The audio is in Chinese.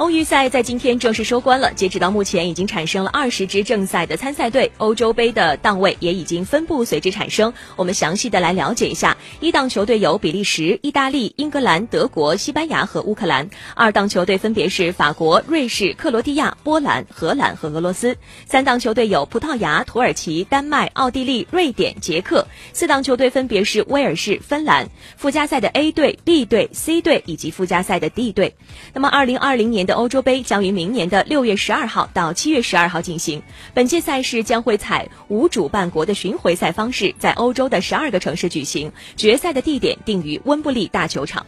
欧预赛在今天正式收官了。截止到目前，已经产生了二十支正赛的参赛队，欧洲杯的档位也已经分布随之产生。我们详细的来了解一下：一档球队有比利时、意大利、英格兰、德国、西班牙和乌克兰；二档球队分别是法国、瑞士、克罗地亚、波兰、荷兰和俄罗斯；三档球队有葡萄牙、土耳其、丹麦、奥地利、瑞典、捷克；四档球队分别是威尔士、芬兰。附加赛的 A 队、B 队、C 队以及附加赛的 D 队。那么，二零二零年欧洲杯将于明年的六月十二号到七月十二号进行。本届赛事将会采无主办国的巡回赛方式，在欧洲的十二个城市举行。决赛的地点定于温布利大球场。